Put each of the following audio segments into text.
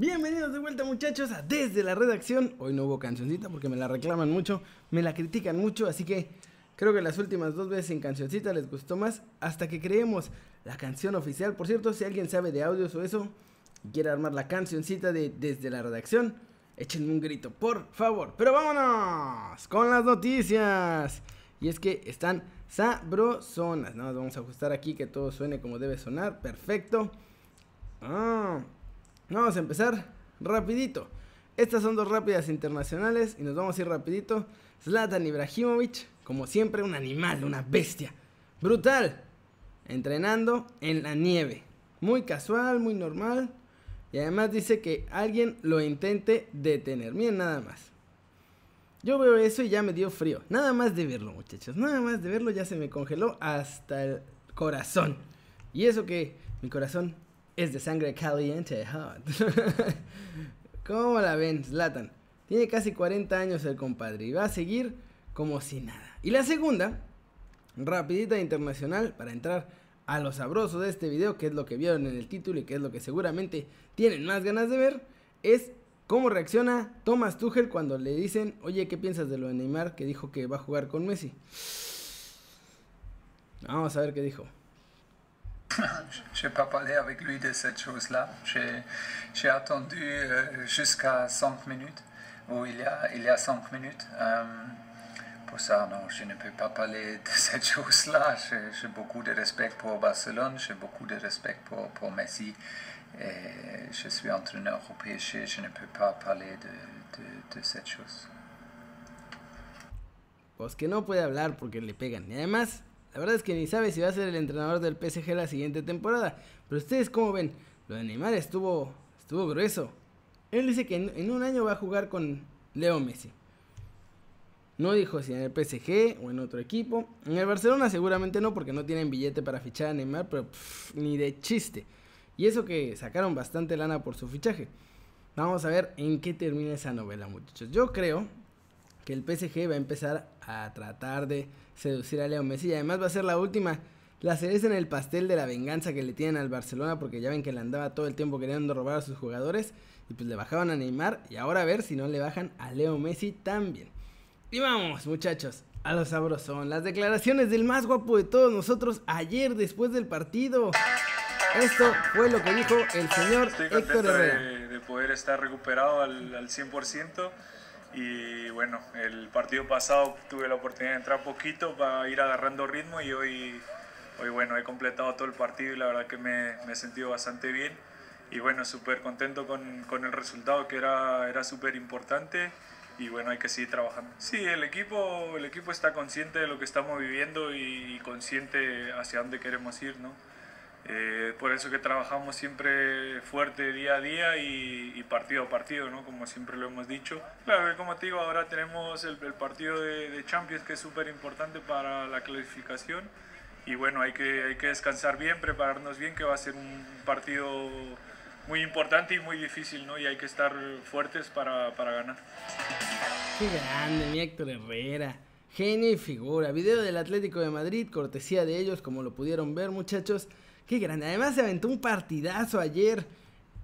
Bienvenidos de vuelta muchachos a Desde la Redacción. Hoy no hubo cancioncita porque me la reclaman mucho, me la critican mucho, así que creo que las últimas dos veces sin cancioncita les gustó más hasta que creemos la canción oficial. Por cierto, si alguien sabe de audios o eso y quiere armar la cancioncita de Desde la Redacción, échenme un grito, por favor. Pero vámonos con las noticias. Y es que están sabrosonas. Nada más vamos a ajustar aquí que todo suene como debe sonar. Perfecto. Ah, vamos a empezar rapidito. Estas son dos rápidas internacionales y nos vamos a ir rapidito. Zlatan Ibrahimovic, como siempre, un animal, una bestia. Brutal. Entrenando en la nieve. Muy casual, muy normal. Y además dice que alguien lo intente detener. Miren nada más. Yo veo eso y ya me dio frío. Nada más de verlo, muchachos. Nada más de verlo ya se me congeló hasta el corazón. Y eso que mi corazón es de sangre caliente. Hot. ¿Cómo la ven, Zlatan? Tiene casi 40 años el compadre y va a seguir como si nada. Y la segunda, rapidita internacional para entrar a lo sabroso de este video, que es lo que vieron en el título y que es lo que seguramente tienen más ganas de ver, es cómo reacciona Thomas Tuchel cuando le dicen, oye, ¿qué piensas de lo de Neymar que dijo que va a jugar con Messi? Vamos a ver qué dijo. Je n'ai pas parlé avec lui de cette chose-là. J'ai attendu euh, jusqu'à 5 minutes, ou il y a, il y a 5 minutes. Euh, pour ça, non, je ne peux pas parler de cette chose-là. J'ai beaucoup de respect pour Barcelone, j'ai beaucoup de respect pour, pour Messi. Et je suis entraîneur au PSG, je ne peux pas parler de, de, cette chose. Pues que no puede hablar porque le pegan. Y además, la verdad es que ni sabe si va a ser el entrenador del PSG la siguiente temporada. Pero ustedes, ¿cómo ven? Lo de Neymar estuvo, estuvo grueso. Él dice que en, un año va a jugar con Leo Messi. No dijo si en el PSG o en otro equipo. En el Barcelona seguramente no, porque no tienen billete para fichar a Neymar, pero ni de chiste. Y eso que sacaron bastante lana por su fichaje. Vamos a ver en qué termina esa novela, muchachos. Yo creo que el PSG va a empezar a tratar de seducir a Leo Messi. Y además va a ser la última, la cereza en el pastel de la venganza que le tienen al Barcelona. Porque ya ven que le andaba todo el tiempo queriendo robar a sus jugadores. Y pues le bajaban a Neymar. Y ahora a ver si no le bajan a Leo Messi también. Y vamos, muchachos, a lo sabrosón. Las declaraciones del más guapo de todos nosotros ayer después del partido. Esto fue lo que dijo el señor Estoy Héctor Herrera. de, de poder estar recuperado al, al 100% y bueno, el partido pasado tuve la oportunidad de entrar poquito para ir agarrando ritmo y hoy, hoy bueno, he completado todo el partido y la verdad que me, me he sentido bastante bien y bueno, súper contento con, con el resultado que era, era súper importante y bueno, hay que seguir trabajando. Sí, el equipo, el equipo está consciente de lo que estamos viviendo y, consciente hacia dónde queremos ir, ¿no? Eh, por eso que trabajamos siempre fuerte día a día y, y, partido a partido, ¿no? como siempre lo hemos dicho. Claro, como te digo, ahora tenemos el, el partido de, de, Champions que es súper importante para la clasificación y bueno, hay que, hay que descansar bien, prepararnos bien, que va a ser un partido muy importante y muy difícil, ¿no? y hay que estar fuertes para, para ganar. Qué grande, mi Héctor Herrera. Genio y figura. Video del Atlético de Madrid, cortesía de ellos, como lo pudieron ver, muchachos. Qué grande. Además se aventó un partidazo ayer.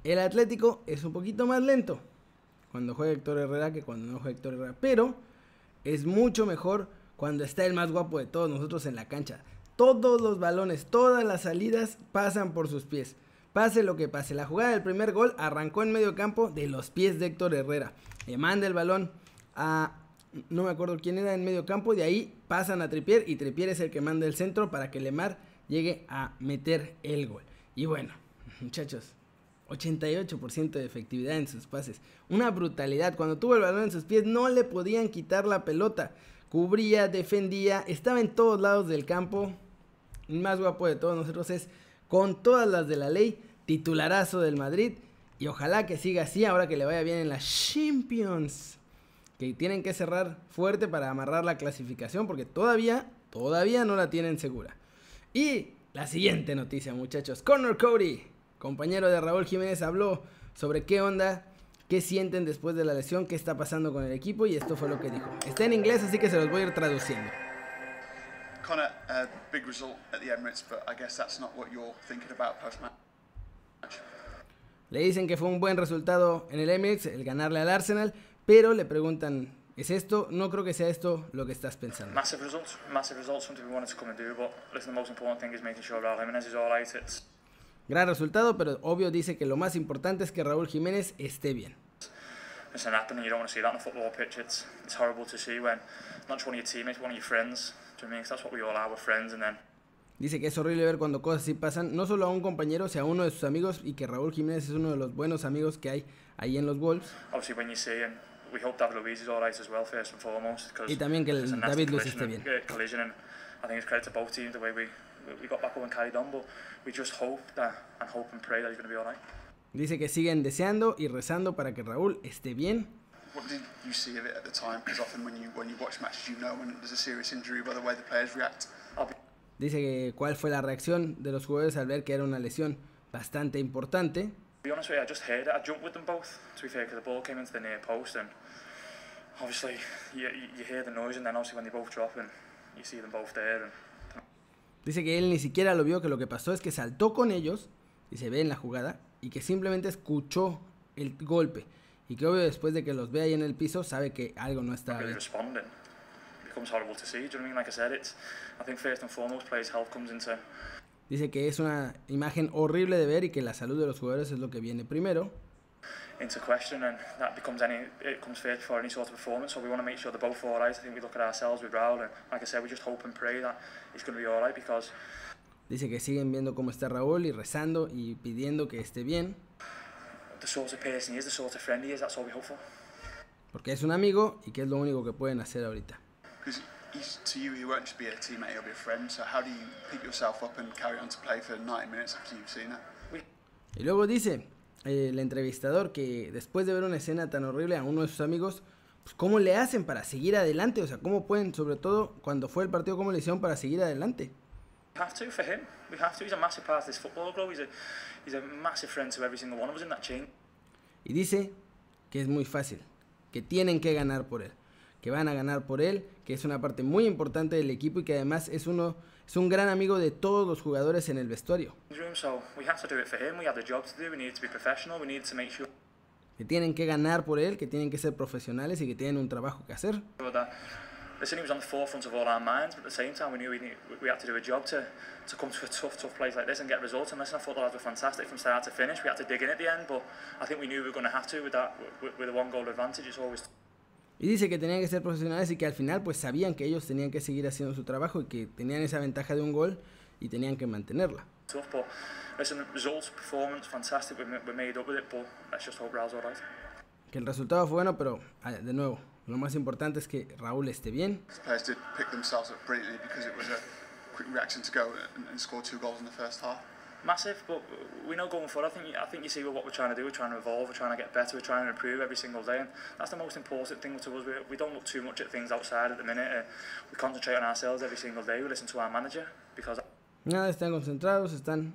El Atlético es un poquito más lento cuando juega Héctor Herrera que cuando no juega Héctor Herrera. Pero es mucho mejor cuando está el más guapo de todos nosotros en la cancha. Todos los balones, todas las salidas pasan por sus pies. Pase lo que pase. La jugada del primer gol arrancó en medio campo de los pies de Héctor Herrera. Le manda el balón a... No me acuerdo quién era en medio campo. De ahí pasan a Tripier y Tripier es el que manda el centro para que Lemar llegue a meter el gol. Y bueno, muchachos, 88% de efectividad en sus pases. Una brutalidad. Cuando tuvo el balón en sus pies no le podían quitar la pelota. Cubría, defendía, estaba en todos lados del campo. El más guapo de todos nosotros es con todas las de la ley, titularazo del Madrid. Y ojalá que siga así ahora que le vaya bien en las Champions. Que tienen que cerrar fuerte para amarrar la clasificación porque todavía, todavía no la tienen segura. Y la siguiente noticia, muchachos. Connor Cody, compañero de Raúl Jiménez, habló sobre qué onda, qué sienten después de la lesión, qué está pasando con el equipo y esto fue lo que dijo. Está en inglés, así que se los voy a ir traduciendo. Connor, uh, big result at the Emirates, but I guess that's not what you're thinking about post match. Le dicen que fue un buen resultado en el Emirates el ganarle al Arsenal, pero le preguntan, ¿es esto? No creo que sea esto lo que estás pensando. Massive results, massive results, something we wanted to come and do, but listen, the most important thing is making sure Raul Jimenez is. It's, Gran resultado, pero obvio dice que lo más importante es que Raúl Jiménez esté bien. it's an happening, you don't want to see that on a football pitch. It's, it's horrible to see when not just one of your teammates, one of your friends, do you know what I mean? 'Cause that's what we all are, we're friends, and then Dice que es horrible ver cuando cosas así pasan, no solo a un compañero, sino a uno de sus amigos, y que Raúl Jiménez es uno de los buenos amigos que hay ahí en los Wolves. obviously when you see, and we hope David Luiz is alright as well, first and foremost. 'cause Y también que el it's a nasty David Luiz collision esté and- uh, collision, and I think it's credit to both teams the way we, got back up and carried on, but we just hope that, and hope and pray that he's going to be alright. Dice que siguen deseando y rezando para que Raúl esté bien. What did you see of it at the time? Because often when you when you watch matches, you know when there's a serious injury by the way the players react. Dice que cuál fue la reacción de los jugadores al ver que era una lesión bastante importante. Be honest with you, I just heard it. I jumped with them both, to be fair, because the ball came into the near post, and obviously you, hear the noise, and then obviously when they both drop, and you see them both there, and Dice que él ni siquiera lo vio, que lo que pasó es que saltó con ellos, y se ve en la jugada, y que simplemente escuchó el golpe. Y que obvio después de que los ve ahí en el piso, sabe que algo no está bien. responding. It becomes horrible to see. Do you know what I mean? Like I said, it's. I think first and foremost, players' health comes into Dice que es una imagen horrible de ver y que la salud de los jugadores es lo que viene primero. into question, and that becomes any. It comes first before any sort of performance. So we want to make sure they're both all right. I think we look at ourselves with Raul, and like I said, we just hope and pray that he's going to be all right because Dice que siguen viendo cómo está Raúl y rezando y pidiendo que esté bien, the sort of person he is, the sort of friend he is. That's all we hope for. porque es un amigo y que es lo único que pueden hacer ahorita. To you, he won't just be a teammate; he'll be a friend. So how do you pick yourself up and carry on to play for 90 minutes after you've seen it? Y luego dice eh, el entrevistador que después de ver una escena tan horrible a uno de sus amigos, pues cómo le hacen para seguir adelante, o sea, cómo pueden, sobre todo cuando fue el partido, cómo le hicieron para seguir adelante. We have to for him. We have to. He's a massive part of this football club. He's a he's a massive friend to every single one of us in that chain. Y dice que es muy fácil, que tienen que ganar por él, que van a ganar por él, que es una parte muy importante del equipo y que además es uno es un gran amigo de todos los jugadores en el vestuario, que tienen que ganar por él, que tienen que ser profesionales y que tienen un trabajo que hacer. Y dice que tenían que ser profesionales y que al final pues sabían que ellos tenían que seguir haciendo su trabajo y que tenían esa ventaja de un gol y tenían que mantenerla. Que el resultado fue bueno, pero ah, de nuevo, lo más importante es que Raúl esté bien. The players did pick themselves up brilliantly because it was a quick reaction to go and, and score two goals in the first half. massive, but we know going forward. I think I think you see what we're trying to do. We're trying to evolve. We're trying to get better. We're trying to improve every single day, and that's the most important thing to us. We, we don't look too much at things outside at the minute. Uh, we concentrate on ourselves every single day. We listen to our manager because Nada, están concentrados, están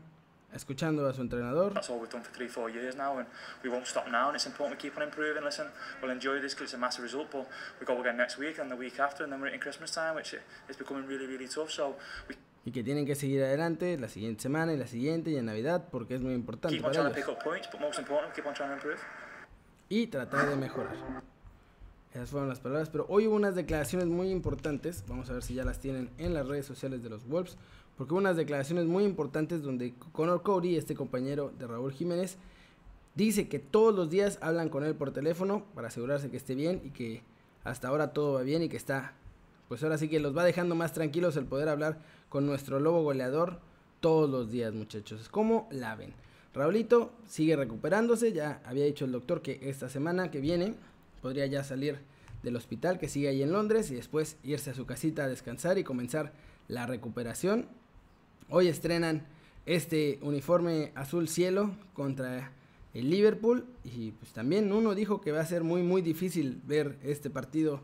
escuchando a su entrenador. that's all we've done for three, four years now, and we won't stop now. And it's important we keep on improving. Listen, we'll enjoy this because it's a massive result, but we go again next week and the week after, and then we're in Christmas time, which is becoming really, really tough. So we Y que tienen que seguir adelante la siguiente semana y la siguiente y en Navidad porque es muy importante para ellos. points, important, y tratar de mejorar. Esas fueron las palabras, pero hoy hubo unas declaraciones muy importantes, vamos a ver si ya las tienen en las redes sociales de los Wolves, porque hubo unas declaraciones muy importantes donde Conor Cody, este compañero de Raúl Jiménez, dice que todos los días hablan con él por teléfono para asegurarse que esté bien y que hasta ahora todo va bien y que está, pues ahora sí que los va dejando más tranquilos el poder hablar con nuestro lobo goleador todos los días, muchachos. ¿Cómo la ven? Raulito sigue recuperándose, ya había dicho el doctor que esta semana que viene podría ya salir del hospital que sigue ahí en Londres y después irse a su casita a descansar y comenzar la recuperación. Hoy estrenan este uniforme azul cielo contra el Liverpool y pues también uno dijo que va a ser muy muy difícil ver este partido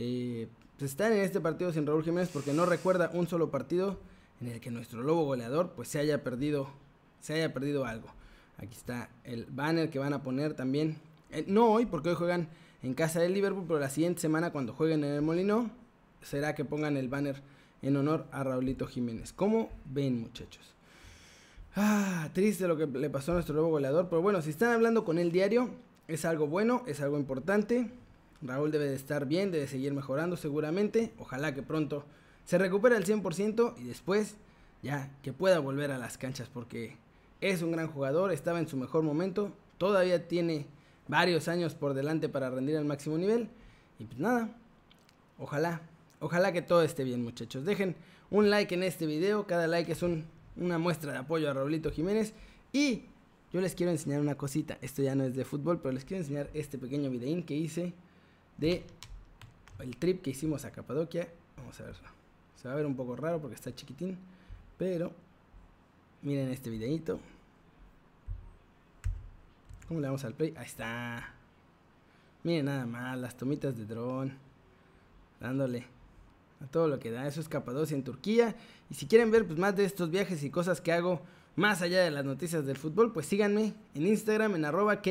eh, pues, estar en este partido sin Raúl Jiménez porque no recuerda un solo partido en el que nuestro lobo goleador pues se haya perdido se haya perdido algo aquí está el banner que van a poner también eh, no hoy porque hoy juegan en casa del Liverpool pero la siguiente semana cuando jueguen en el Molino será que pongan el banner en honor a Raulito Jiménez ¿cómo ven muchachos? Ah, triste lo que le pasó a nuestro nuevo goleador. Pero bueno, si están hablando con él diario, es algo bueno, es algo importante. Raúl debe de estar bien, debe seguir mejorando seguramente. Ojalá que pronto se recupere al 100% y después ya que pueda volver a las canchas porque es un gran jugador, estaba en su mejor momento, todavía tiene varios años por delante para rendir al máximo nivel. Y pues nada, ojalá, ojalá que todo esté bien muchachos. Dejen un like en este video, cada like es un una muestra de apoyo a Raulito Jiménez. Y yo les quiero enseñar una cosita. Esto ya no es de fútbol, pero les quiero enseñar este pequeño videín que hice de el trip que hicimos a Capadocia. Vamos a ver. Se va a ver un poco raro porque está chiquitín. Pero miren este videito. ¿Cómo le damos al play? Ahí está. Miren nada más, las tomitas de dron. Dándole a todo lo que da. Eso es Capadocia en Turquía. Y si quieren ver pues, más de estos viajes y cosas que hago más allá de las noticias del fútbol, pues síganme en Instagram en arroba.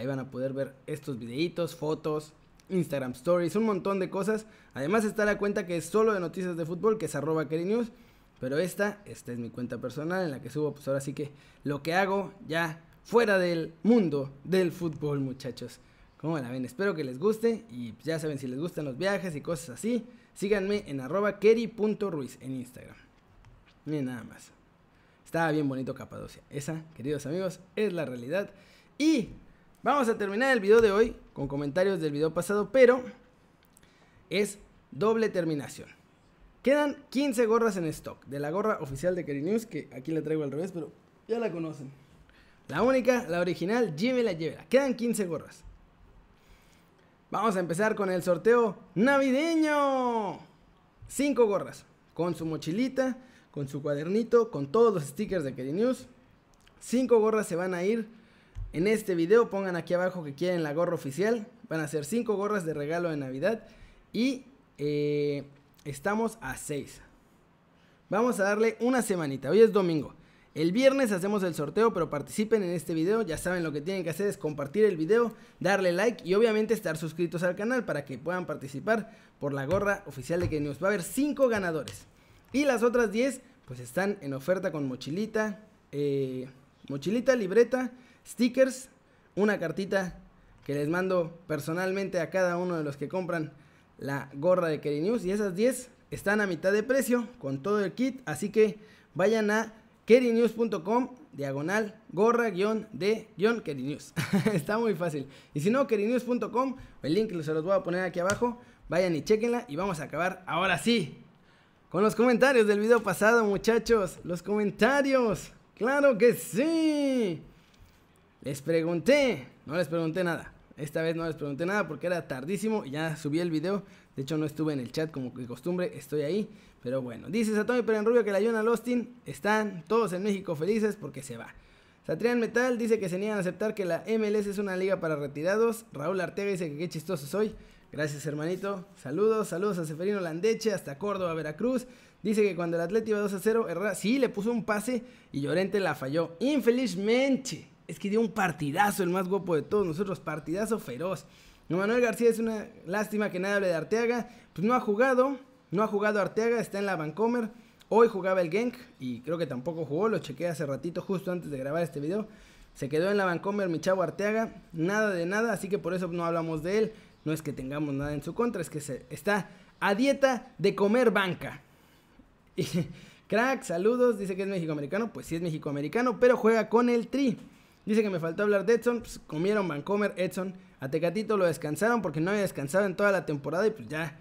Ahí van a poder ver estos videitos, fotos, Instagram Stories, un montón de cosas. Además está la cuenta que es solo de noticias de fútbol, que es arroba News. Pero esta, esta es mi cuenta personal en la que subo pues ahora sí que lo que hago ya fuera del mundo del fútbol muchachos. ¿Cómo la ven? Espero que les guste y ya saben si les gustan los viajes y cosas así. Síganme en arroba keri.ruiz en Instagram. Miren nada más. Estaba bien bonito Capadocia. Esa, queridos amigos, es la realidad. Y vamos a terminar el video de hoy con comentarios del video pasado, pero es doble terminación. Quedan 15 gorras en stock de la gorra oficial de Keri News, que aquí la traigo al revés, pero ya la conocen. La única, la original, llévela, llévela. Quedan 15 gorras. Vamos a empezar con el sorteo navideño. Cinco gorras. Con su mochilita, con su cuadernito, con todos los stickers de Keri News. Cinco gorras se van a ir en este video. Pongan aquí abajo que quieren la gorra oficial. Van a ser cinco gorras de regalo de Navidad. Y eh, estamos a 6. Vamos a darle una semanita. Hoy es domingo. El viernes hacemos el sorteo, pero participen en este video. Ya saben lo que tienen que hacer es compartir el video, darle like y obviamente estar suscritos al canal para que puedan participar por la gorra oficial de que nos va a haber 5 ganadores. Y las otras 10 pues están en oferta con mochilita, eh, mochilita, libreta, stickers, una cartita que les mando personalmente a cada uno de los que compran la gorra de Keri News. Y esas 10 están a mitad de precio con todo el kit. Así que vayan a kerinews.com diagonal gorra guion de guion kerinews. Está muy fácil. Y si no, kerinews.com, el link se los voy a poner aquí abajo. Vayan y chequenla y vamos a acabar ahora sí con los comentarios del video pasado, muchachos. Los comentarios. Claro que sí. Les pregunté, no les pregunté nada. Esta vez no les pregunté nada porque era tardísimo y ya subí el video. De hecho, no estuve en el chat como de costumbre, estoy ahí. Pero bueno, dice Satomi Rubio que la Jonah Austin están todos en México felices porque se va. Satrián Metal dice que se niegan a aceptar que la MLS es una liga para retirados. Raúl Arteaga dice que qué chistoso soy. Gracias, hermanito. Saludos, saludos a Seferino Landeche hasta Córdoba, Veracruz. Dice que cuando el Atlético iba 2 a 0, Herrera sí le puso un pase y Llorente la falló. Infelizmente, es que dio un partidazo, el más guapo de todos nosotros, partidazo feroz. Manuel García es una lástima que nadie hable de Arteaga, pues no ha jugado, no ha jugado Arteaga, está en la Vancomer. Hoy jugaba el Genk y creo que tampoco jugó, lo chequé hace ratito justo antes de grabar este video. Se quedó en la Vancomer mi chavo Arteaga, nada de nada, así que por eso no hablamos de él. No es que tengamos nada en su contra, es que se, está a dieta de comer banca. Y, crack, saludos, dice que es mexicoamericano, pues sí es mexicoamericano, pero juega con el Tri. Dice que me faltó hablar de Edson, pues comieron Vancomer, Edson. A Tecatito lo descansaron porque no había descansado en toda la temporada y pues ya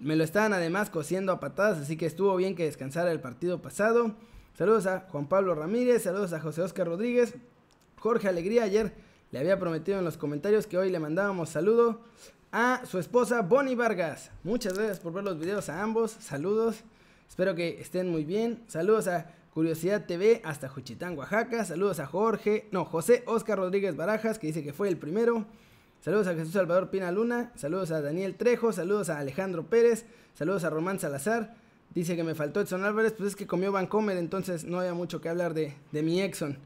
me lo estaban además cosiendo a patadas, así que estuvo bien que descansara el partido pasado. Saludos a Juan Pablo Ramírez, saludos a José Oscar Rodríguez. Jorge Alegría ayer le había prometido en los comentarios que hoy le mandábamos saludo a su esposa Bonnie Vargas. Muchas gracias por ver los videos a ambos. Saludos. Espero que estén muy bien. Saludos a Curiosidad TV hasta Juchitán, Oaxaca. Saludos a Jorge, no, José Oscar Rodríguez Barajas, que dice que fue el primero. Saludos a Jesús Salvador Pina Luna. Saludos a Daniel Trejo. Saludos a Alejandro Pérez. Saludos a Román Salazar. Dice que me faltó Edson Álvarez, pues es que comió Vancomer, entonces no había mucho que hablar de, de mi Exxon.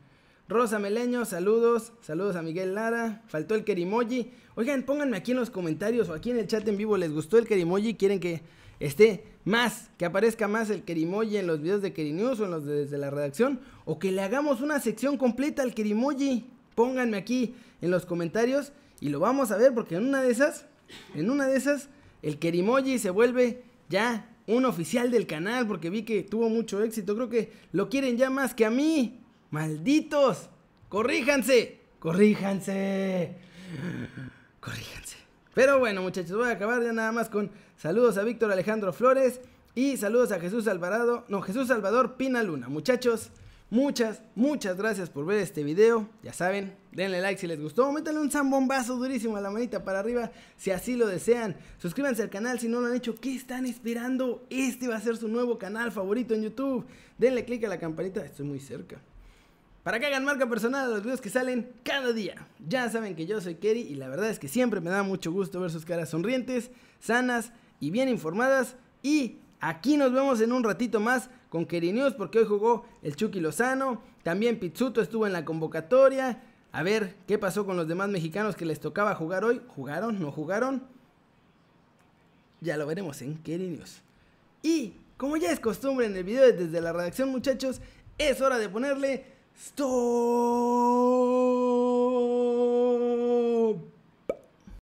Rosa Meleño, saludos. Saludos a Miguel Lara. Faltó el Kerimoji. Oigan, pónganme aquí en los comentarios o aquí en el chat en vivo. ¿Les gustó el Kerimoji? ¿Quieren que esté más, que aparezca más el Kerimoji en los videos de Kerinews o en los de desde la redacción, o que le hagamos una sección completa al Kerimoji. Pónganme aquí en los comentarios y lo vamos a ver porque en una de esas, en una de esas, el Kerimoji se vuelve ya un oficial del canal porque vi que tuvo mucho éxito. Creo que lo quieren ya más que a mí. Malditos. Corríjanse. Corríjanse. Corríjanse. Pero bueno, muchachos, voy a acabar ya nada más con saludos a Víctor Alejandro Flores y saludos a Jesús Alvarado, no, Jesús Salvador Pina Luna. Muchachos, muchas, muchas gracias por ver este video. Ya saben, denle like si les gustó, métanle un zambombazo durísimo a la manita para arriba si así lo desean. Suscríbanse al canal si no lo han hecho. ¿Qué están esperando? Este va a ser su nuevo canal favorito en YouTube. Denle click a la campanita, estoy muy cerca. Para que hagan marca personal a los videos que salen cada día. Ya saben que yo soy Kerry y la verdad es que siempre me da mucho gusto ver sus caras sonrientes, sanas y bien informadas. Y aquí nos vemos en un ratito más con Kerry News porque hoy jugó el Chucky Lozano. También Pizzuto estuvo en la convocatoria. A ver qué pasó con los demás mexicanos que les tocaba jugar hoy. ¿Jugaron? ¿No jugaron? Ya lo veremos en Kerry News. Y como ya es costumbre en el video desde la redacción muchachos, es hora de ponerle Storm!